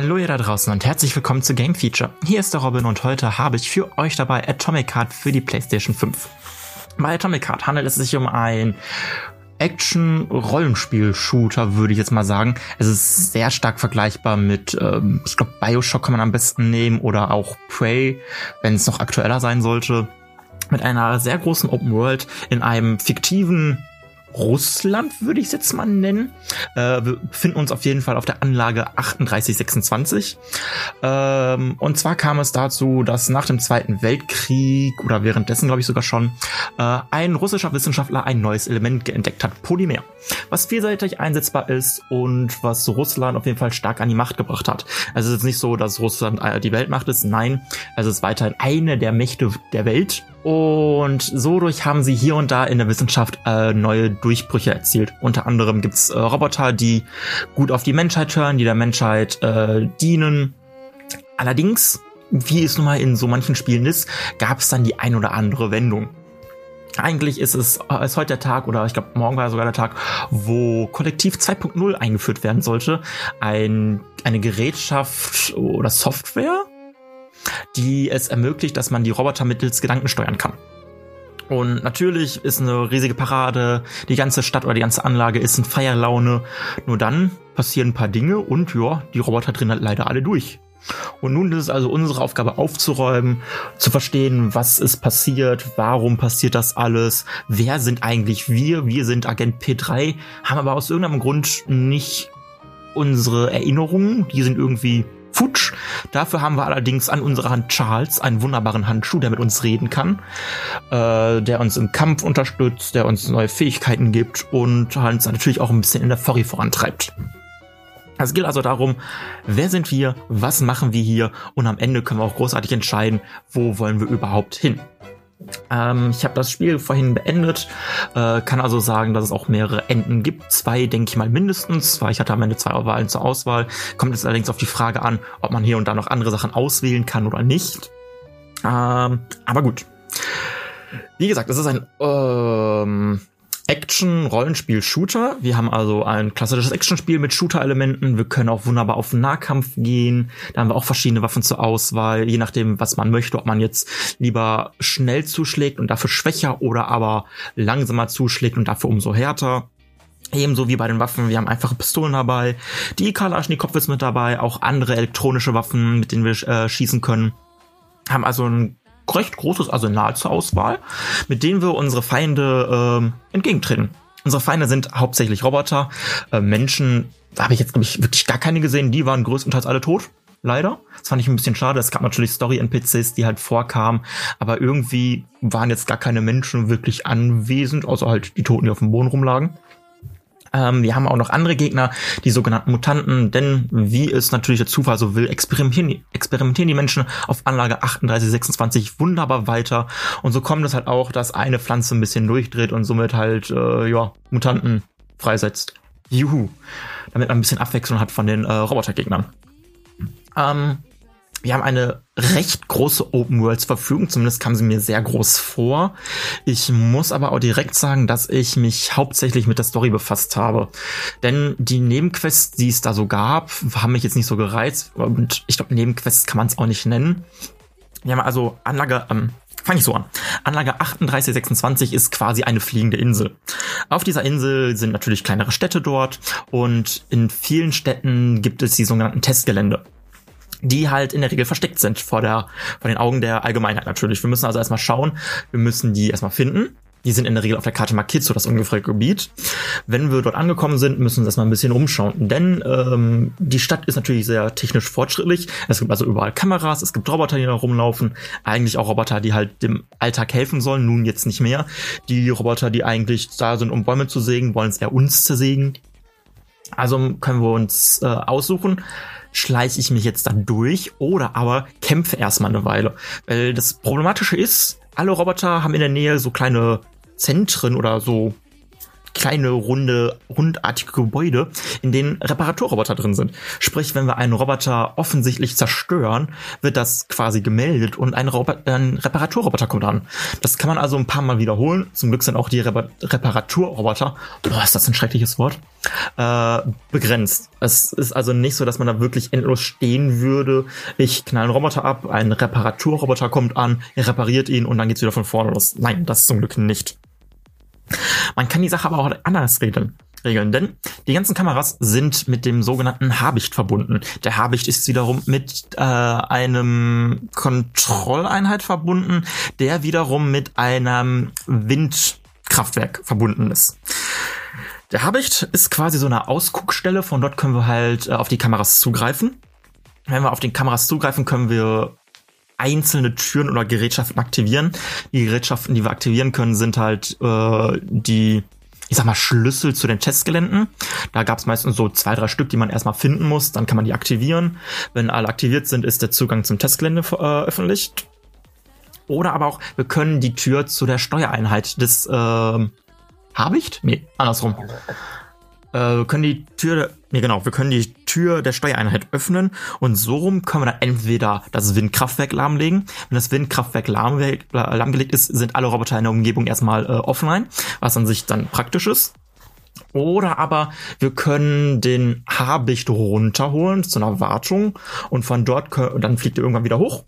Hallo ihr da draußen und herzlich willkommen zu Game Feature. Hier ist der Robin und heute habe ich für euch dabei Atomic Heart für die PlayStation 5. Bei Atomic Heart handelt es sich um ein Action-Rollenspiel-Shooter, würde ich jetzt mal sagen. Es ist sehr stark vergleichbar mit, ähm, ich glaube, Bioshock kann man am besten nehmen oder auch Prey, wenn es noch aktueller sein sollte. Mit einer sehr großen Open World in einem fiktiven Russland, würde ich es jetzt mal nennen. Äh, wir befinden uns auf jeden Fall auf der Anlage 3826. Ähm, und zwar kam es dazu, dass nach dem Zweiten Weltkrieg oder währenddessen, glaube ich sogar schon, äh, ein russischer Wissenschaftler ein neues Element entdeckt hat, Polymer. Was vielseitig einsetzbar ist und was Russland auf jeden Fall stark an die Macht gebracht hat. Also es ist nicht so, dass Russland äh, die Weltmacht ist, nein, es ist weiterhin eine der Mächte der Welt und so durch haben sie hier und da in der Wissenschaft äh, neue Durchbrüche erzielt. Unter anderem gibt's äh, Roboter, die gut auf die Menschheit hören, die der Menschheit äh, dienen. Allerdings, wie es nun mal in so manchen Spielen ist, gab es dann die ein oder andere Wendung. Eigentlich ist es äh, ist heute der Tag oder ich glaube morgen war sogar der Tag, wo Kollektiv 2.0 eingeführt werden sollte. Ein, eine Gerätschaft oder Software, die es ermöglicht, dass man die Roboter mittels Gedanken steuern kann. Und natürlich ist eine riesige Parade, die ganze Stadt oder die ganze Anlage ist in Feierlaune. Nur dann passieren ein paar Dinge und ja, die Roboter drehen halt leider alle durch. Und nun ist es also unsere Aufgabe aufzuräumen, zu verstehen, was ist passiert, warum passiert das alles, wer sind eigentlich wir, wir sind Agent P3, haben aber aus irgendeinem Grund nicht unsere Erinnerungen, die sind irgendwie futsch. Dafür haben wir allerdings an unserer Hand Charles, einen wunderbaren Handschuh, der mit uns reden kann, äh, der uns im Kampf unterstützt, der uns neue Fähigkeiten gibt und uns natürlich auch ein bisschen in der Story vorantreibt. Es geht also darum, wer sind wir, was machen wir hier und am Ende können wir auch großartig entscheiden, wo wollen wir überhaupt hin. Ähm, ich habe das Spiel vorhin beendet, äh, kann also sagen, dass es auch mehrere Enden gibt. Zwei, denke ich mal, mindestens, weil ich hatte am Ende zwei Wahlen zur Auswahl. Kommt es allerdings auf die Frage an, ob man hier und da noch andere Sachen auswählen kann oder nicht. Ähm, aber gut. Wie gesagt, es ist ein ähm, Action-Rollenspiel-Shooter. Wir haben also ein klassisches Action-Spiel mit Shooter-Elementen. Wir können auch wunderbar auf Nahkampf gehen. Da haben wir auch verschiedene Waffen zur Auswahl, je nachdem, was man möchte, ob man jetzt lieber schnell zuschlägt und dafür schwächer oder aber langsamer zuschlägt und dafür umso härter. Ebenso wie bei den Waffen, wir haben einfache Pistolen dabei, die Kalaschnikow ist mit dabei, auch andere elektronische Waffen, mit denen wir äh, schießen können. Haben also ein recht großes Arsenal zur Auswahl, mit denen wir unsere Feinde äh, entgegentreten. Unsere Feinde sind hauptsächlich Roboter. Äh, Menschen, da habe ich jetzt, glaube ich, wirklich gar keine gesehen. Die waren größtenteils alle tot. Leider. Das fand ich ein bisschen schade. Es gab natürlich Story-NPCs, die halt vorkamen, aber irgendwie waren jetzt gar keine Menschen wirklich anwesend, außer halt die Toten, die auf dem Boden rumlagen. Ähm, wir haben auch noch andere Gegner, die sogenannten Mutanten, denn wie es natürlich der Zufall so will, experimentieren, experimentieren die Menschen auf Anlage 3826 wunderbar weiter. Und so kommt es halt auch, dass eine Pflanze ein bisschen durchdreht und somit halt, äh, ja, Mutanten freisetzt. Juhu. Damit man ein bisschen Abwechslung hat von den äh, Robotergegnern. Ähm, wir haben eine recht große Open World zur Verfügung, zumindest kam sie mir sehr groß vor. Ich muss aber auch direkt sagen, dass ich mich hauptsächlich mit der Story befasst habe. Denn die Nebenquests, die es da so gab, haben mich jetzt nicht so gereizt. Und ich glaube, Nebenquests kann man es auch nicht nennen. Wir haben also Anlage, ähm, fange ich so an. Anlage 3826 ist quasi eine fliegende Insel. Auf dieser Insel sind natürlich kleinere Städte dort und in vielen Städten gibt es die sogenannten Testgelände die halt in der Regel versteckt sind vor der, vor den Augen der Allgemeinheit natürlich. Wir müssen also erstmal schauen, wir müssen die erstmal finden. Die sind in der Regel auf der Karte markiert, so das ungefähre Gebiet. Wenn wir dort angekommen sind, müssen wir uns erstmal ein bisschen umschauen. Denn ähm, die Stadt ist natürlich sehr technisch fortschrittlich. Es gibt also überall Kameras, es gibt Roboter, die da rumlaufen. Eigentlich auch Roboter, die halt dem Alltag helfen sollen, nun jetzt nicht mehr. Die Roboter, die eigentlich da sind, um Bäume zu sägen, wollen es eher uns zersägen. Also können wir uns äh, aussuchen, schleiche ich mich jetzt da durch oder aber kämpfe erstmal eine Weile. Weil das Problematische ist, alle Roboter haben in der Nähe so kleine Zentren oder so kleine, runde, rundartige Gebäude, in denen Reparaturroboter drin sind. Sprich, wenn wir einen Roboter offensichtlich zerstören, wird das quasi gemeldet und ein, ein Reparaturroboter kommt an. Das kann man also ein paar Mal wiederholen. Zum Glück sind auch die Repar Reparaturroboter, boah, ist das ein schreckliches Wort, äh, begrenzt. Es ist also nicht so, dass man da wirklich endlos stehen würde. Ich knall einen Roboter ab, ein Reparaturroboter kommt an, er repariert ihn und dann geht's wieder von vorne los. Nein, das zum Glück nicht. Man kann die Sache aber auch anders regeln. Regeln, denn die ganzen Kameras sind mit dem sogenannten Habicht verbunden. Der Habicht ist wiederum mit äh, einem Kontrolleinheit verbunden, der wiederum mit einem Windkraftwerk verbunden ist. Der Habicht ist quasi so eine Ausguckstelle, von dort können wir halt äh, auf die Kameras zugreifen. Wenn wir auf die Kameras zugreifen, können wir einzelne Türen oder Gerätschaften aktivieren. Die Gerätschaften, die wir aktivieren können, sind halt äh, die ich sag mal, Schlüssel zu den Testgeländen. Da gab es meistens so zwei, drei Stück, die man erstmal finden muss. Dann kann man die aktivieren. Wenn alle aktiviert sind, ist der Zugang zum Testgelände äh. Oder aber auch, wir können die Tür zu der Steuereinheit des äh, Habicht? Nee, andersrum äh, wir können die Tür, nee genau, wir können die Tür der Steuereinheit öffnen und so rum können wir dann entweder das Windkraftwerk lahmlegen. Wenn das Windkraftwerk lahm, lahmgelegt ist, sind alle Roboter in der Umgebung erstmal äh, offline, was an sich dann praktisch ist. Oder aber wir können den Habicht runterholen zu einer Wartung und von dort können, dann fliegt er irgendwann wieder hoch.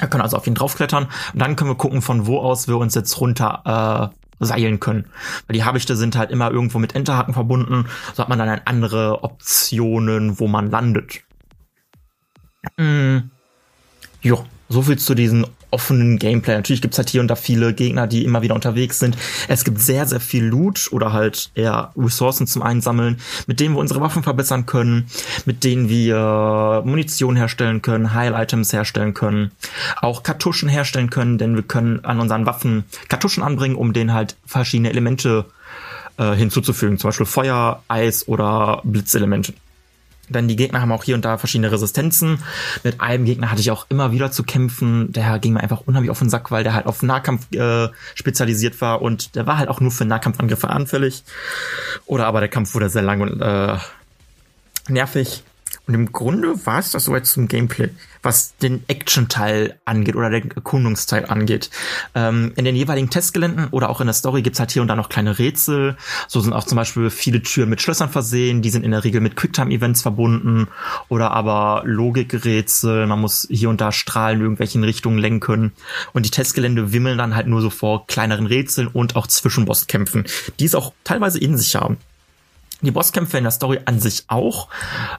Wir können also auf ihn draufklettern und dann können wir gucken, von wo aus wir uns jetzt runter äh, seilen können. Weil die Habichte sind halt immer irgendwo mit Enterhaken verbunden. So hat man dann andere Optionen, wo man landet. Mm. Jo, so viel zu diesen offenen Gameplay. Natürlich gibt's halt hier und da viele Gegner, die immer wieder unterwegs sind. Es gibt sehr, sehr viel Loot oder halt eher Ressourcen zum Einsammeln, mit denen wir unsere Waffen verbessern können, mit denen wir Munition herstellen können, Heil-Items herstellen können, auch Kartuschen herstellen können, denn wir können an unseren Waffen Kartuschen anbringen, um denen halt verschiedene Elemente äh, hinzuzufügen, zum Beispiel Feuer, Eis oder Blitzelemente. Denn die Gegner haben auch hier und da verschiedene Resistenzen. Mit einem Gegner hatte ich auch immer wieder zu kämpfen. Der ging mir einfach unheimlich auf den Sack, weil der halt auf Nahkampf äh, spezialisiert war und der war halt auch nur für Nahkampfangriffe anfällig. Oder aber der Kampf wurde sehr lang und äh, nervig. Und im Grunde war es das soweit zum Gameplay, was den Action-Teil angeht oder den Erkundungsteil angeht. Ähm, in den jeweiligen Testgeländen oder auch in der Story gibt's halt hier und da noch kleine Rätsel. So sind auch zum Beispiel viele Türen mit Schlössern versehen, die sind in der Regel mit Quicktime-Events verbunden oder aber Logikrätsel. Man muss hier und da Strahlen in irgendwelchen Richtungen lenken. Und die Testgelände wimmeln dann halt nur so vor kleineren Rätseln und auch Zwischenbosskämpfen, die es auch teilweise in sich haben. Die Bosskämpfe in der Story an sich auch.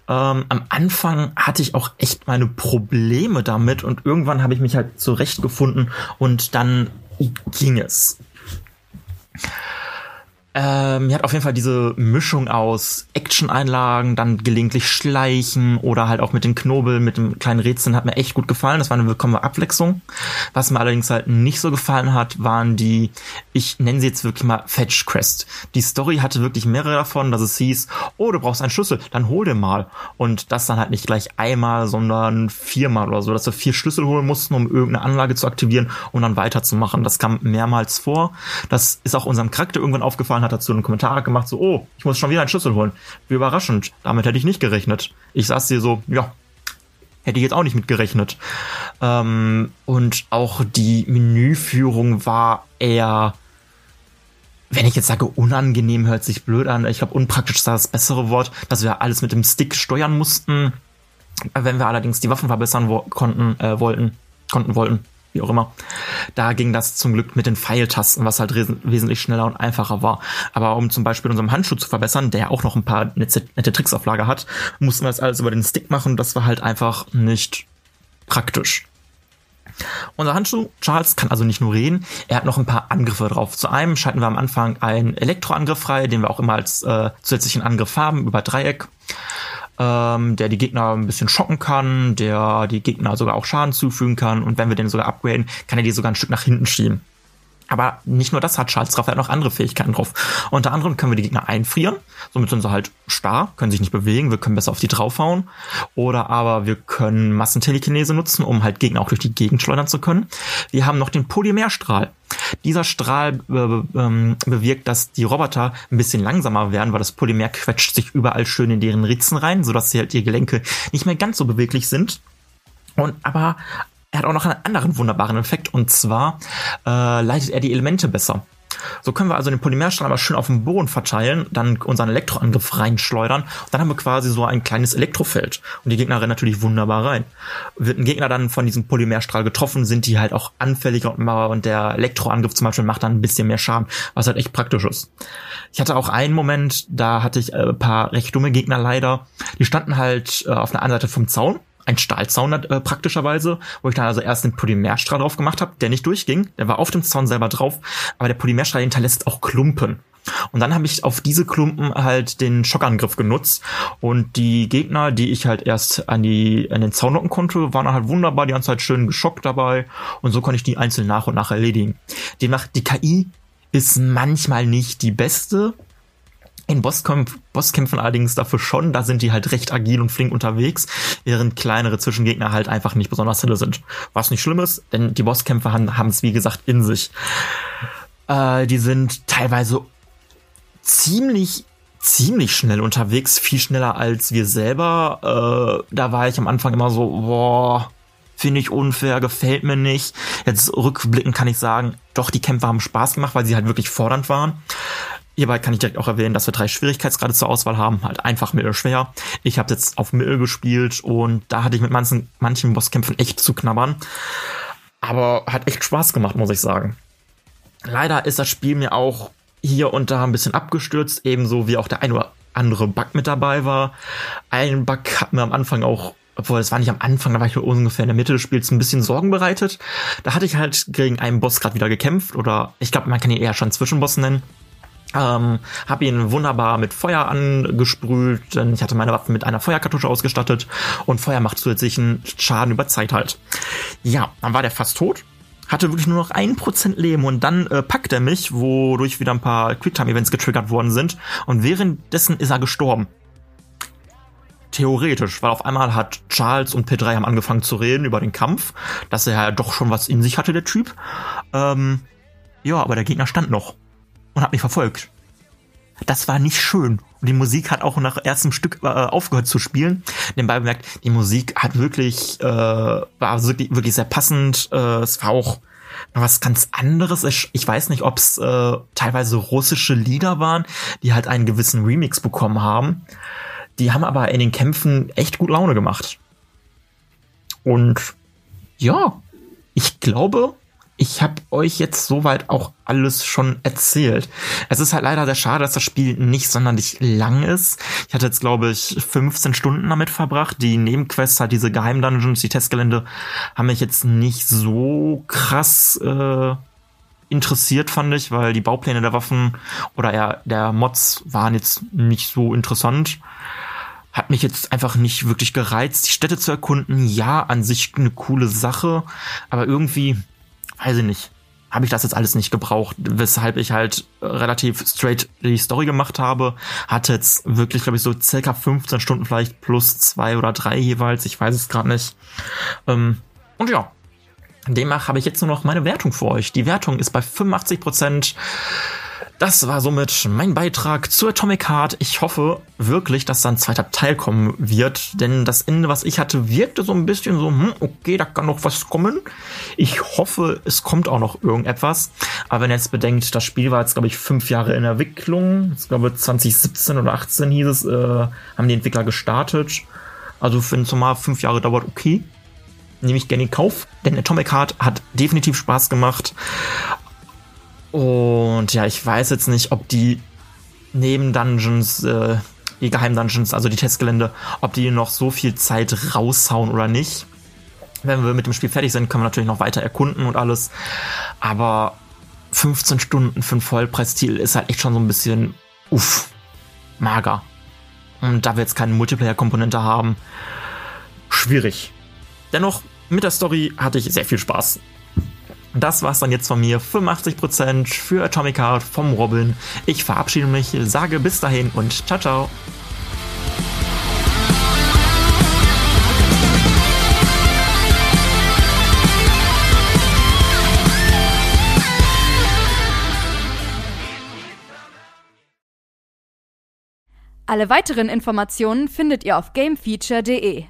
Ähm, am Anfang hatte ich auch echt meine Probleme damit und irgendwann habe ich mich halt zurechtgefunden und dann ging es. Ähm, mir hat auf jeden Fall diese Mischung aus Action-Einlagen, dann gelegentlich Schleichen oder halt auch mit den Knobel, mit dem kleinen Rätseln hat mir echt gut gefallen. Das war eine willkommene Abwechslung. Was mir allerdings halt nicht so gefallen hat, waren die, ich nenne sie jetzt wirklich mal Fetch Quest. Die Story hatte wirklich mehrere davon, dass es hieß, oh, du brauchst einen Schlüssel, dann hol den mal. Und das dann halt nicht gleich einmal, sondern viermal oder so, dass wir vier Schlüssel holen mussten, um irgendeine Anlage zu aktivieren und dann weiterzumachen. Das kam mehrmals vor. Das ist auch unserem Charakter irgendwann aufgefallen, hat dazu einen Kommentar gemacht, so, oh, ich muss schon wieder einen Schlüssel holen. Wie überraschend. Damit hätte ich nicht gerechnet. Ich saß hier so, ja, hätte ich jetzt auch nicht mit gerechnet. Ähm, und auch die Menüführung war eher, wenn ich jetzt sage, unangenehm hört sich blöd an. Ich glaube, unpraktisch ist das bessere Wort, dass wir alles mit dem Stick steuern mussten. Wenn wir allerdings die Waffen verbessern wo konnten, äh, wollten, konnten wollten, wie auch immer. Da ging das zum Glück mit den Pfeiltasten, was halt wesentlich schneller und einfacher war. Aber um zum Beispiel unseren Handschuh zu verbessern, der auch noch ein paar nette, nette Tricks auf Lager hat, mussten wir das alles über den Stick machen. Das war halt einfach nicht praktisch. Unser Handschuh, Charles, kann also nicht nur reden, er hat noch ein paar Angriffe drauf. Zu einem schalten wir am Anfang einen Elektroangriff frei, den wir auch immer als äh, zusätzlichen Angriff haben, über Dreieck ähm, der die Gegner ein bisschen schocken kann, der die Gegner sogar auch Schaden zufügen kann und wenn wir den sogar upgraden, kann er die sogar ein Stück nach hinten schieben. Aber nicht nur das hat Charles Raphael noch andere Fähigkeiten drauf. Unter anderem können wir die Gegner einfrieren, somit sind sie halt starr, können sich nicht bewegen, wir können besser auf die draufhauen. Oder aber wir können Massentelekinese nutzen, um halt Gegner auch durch die Gegend schleudern zu können. Wir haben noch den Polymerstrahl. Dieser Strahl äh, ähm, bewirkt, dass die Roboter ein bisschen langsamer werden, weil das Polymer quetscht sich überall schön in deren Ritzen rein, sodass sie halt die Gelenke nicht mehr ganz so beweglich sind. Und aber er hat auch noch einen anderen wunderbaren Effekt und zwar äh, leitet er die Elemente besser. So können wir also den Polymerstrahl mal schön auf dem Boden verteilen, dann unseren Elektroangriff reinschleudern und dann haben wir quasi so ein kleines Elektrofeld. Und die Gegner rennen natürlich wunderbar rein. Wird ein Gegner dann von diesem Polymerstrahl getroffen, sind die halt auch anfälliger und der Elektroangriff zum Beispiel macht dann ein bisschen mehr Schaden, was halt echt praktisch ist. Ich hatte auch einen Moment, da hatte ich ein paar recht dumme Gegner leider. Die standen halt äh, auf einer anderen Seite vom Zaun ein Stahlzaun äh, praktischerweise, wo ich dann also erst den Polymerstrahl drauf gemacht habe, der nicht durchging, der war auf dem Zaun selber drauf, aber der Polymerstrahl hinterlässt auch Klumpen. Und dann habe ich auf diese Klumpen halt den Schockangriff genutzt und die Gegner, die ich halt erst an die an den Zaun locken konnte, waren halt wunderbar die ganze Zeit schön geschockt dabei und so konnte ich die einzeln nach und nach erledigen. Demnach die KI ist manchmal nicht die beste, in Bosskämpf Bosskämpfen allerdings dafür schon, da sind die halt recht agil und flink unterwegs, während kleinere Zwischengegner halt einfach nicht besonders helle sind. Was nicht schlimm ist, denn die Bosskämpfe haben es wie gesagt in sich. Äh, die sind teilweise ziemlich ziemlich schnell unterwegs, viel schneller als wir selber. Äh, da war ich am Anfang immer so, boah, finde ich unfair, gefällt mir nicht. Jetzt rückblickend kann ich sagen, doch, die Kämpfe haben Spaß gemacht, weil sie halt wirklich fordernd waren. Hierbei kann ich direkt auch erwähnen, dass wir drei Schwierigkeitsgrade zur Auswahl haben, halt einfach, mittel, schwer. Ich habe jetzt auf mittel gespielt und da hatte ich mit manchen, manchen Bosskämpfen echt zu knabbern. Aber hat echt Spaß gemacht, muss ich sagen. Leider ist das Spiel mir auch hier und da ein bisschen abgestürzt, ebenso wie auch der ein oder andere Bug mit dabei war. Ein Bug hat mir am Anfang auch obwohl es war nicht am Anfang, da war ich ungefähr in der Mitte des Spiels ein bisschen Sorgen bereitet. Da hatte ich halt gegen einen Boss gerade wieder gekämpft oder ich glaube, man kann ihn eher schon Zwischenboss nennen. Ähm, habe ihn wunderbar mit Feuer angesprüht, denn ich hatte meine Waffe mit einer Feuerkartusche ausgestattet und Feuer macht zusätzlichen Schaden über Zeit halt. Ja, dann war der fast tot, hatte wirklich nur noch ein Prozent Leben und dann äh, packt er mich, wodurch wieder ein paar Quicktime-Events getriggert worden sind und währenddessen ist er gestorben. Theoretisch, weil auf einmal hat Charles und P3 haben angefangen zu reden über den Kampf, dass er ja doch schon was in sich hatte, der Typ. Ähm, ja, aber der Gegner stand noch und hat mich verfolgt. Das war nicht schön. Und die Musik hat auch nach erstem Stück äh, aufgehört zu spielen. Nebenbei bemerkt, die Musik hat wirklich, äh, war wirklich, wirklich sehr passend. Äh, es war auch was ganz anderes. Ich, ich weiß nicht, ob es äh, teilweise russische Lieder waren, die halt einen gewissen Remix bekommen haben. Die haben aber in den Kämpfen echt gut Laune gemacht. Und ja, ich glaube, ich habe euch jetzt soweit auch alles schon erzählt. Es ist halt leider sehr schade, dass das Spiel nicht sonderlich lang ist. Ich hatte jetzt, glaube ich, 15 Stunden damit verbracht. Die Nebenquests, halt diese Geheimdungeons, die Testgelände, haben mich jetzt nicht so krass äh, interessiert, fand ich, weil die Baupläne der Waffen oder eher der Mods waren jetzt nicht so interessant. Hat mich jetzt einfach nicht wirklich gereizt, die Städte zu erkunden. Ja, an sich eine coole Sache, aber irgendwie weiß ich nicht, habe ich das jetzt alles nicht gebraucht, weshalb ich halt relativ straight die Story gemacht habe. Hatte jetzt wirklich, glaube ich, so circa 15 Stunden vielleicht plus zwei oder drei jeweils, ich weiß es gerade nicht. Ähm, und ja, demnach habe ich jetzt nur noch meine Wertung für euch. Die Wertung ist bei 85 Prozent das war somit mein Beitrag zu Atomic Heart. Ich hoffe wirklich, dass da ein zweiter Teil kommen wird, denn das Ende, was ich hatte, wirkte so ein bisschen so, hm, okay, da kann noch was kommen. Ich hoffe, es kommt auch noch irgendetwas. Aber wenn ihr jetzt bedenkt, das Spiel war jetzt, glaube ich, fünf Jahre in Entwicklung. Ich glaube, 2017 oder 18 hieß es, äh, haben die Entwickler gestartet. Also wenn es mal fünf Jahre dauert, okay nehme ich gerne in Kauf, denn Atomic Heart hat definitiv Spaß gemacht. Und ja, ich weiß jetzt nicht, ob die Neben-Dungeons, äh, die Geheim-Dungeons, also die Testgelände, ob die noch so viel Zeit raushauen oder nicht. Wenn wir mit dem Spiel fertig sind, können wir natürlich noch weiter erkunden und alles. Aber 15 Stunden für einen Vollpreis-Stil ist halt echt schon so ein bisschen, uff, mager. Und da wir jetzt keine Multiplayer-Komponente haben, schwierig. Dennoch, mit der Story hatte ich sehr viel Spaß. Das war's dann jetzt von mir. 85% für Atomic Heart vom Robin. Ich verabschiede mich, sage bis dahin und ciao, ciao. Alle weiteren Informationen findet ihr auf gamefeature.de.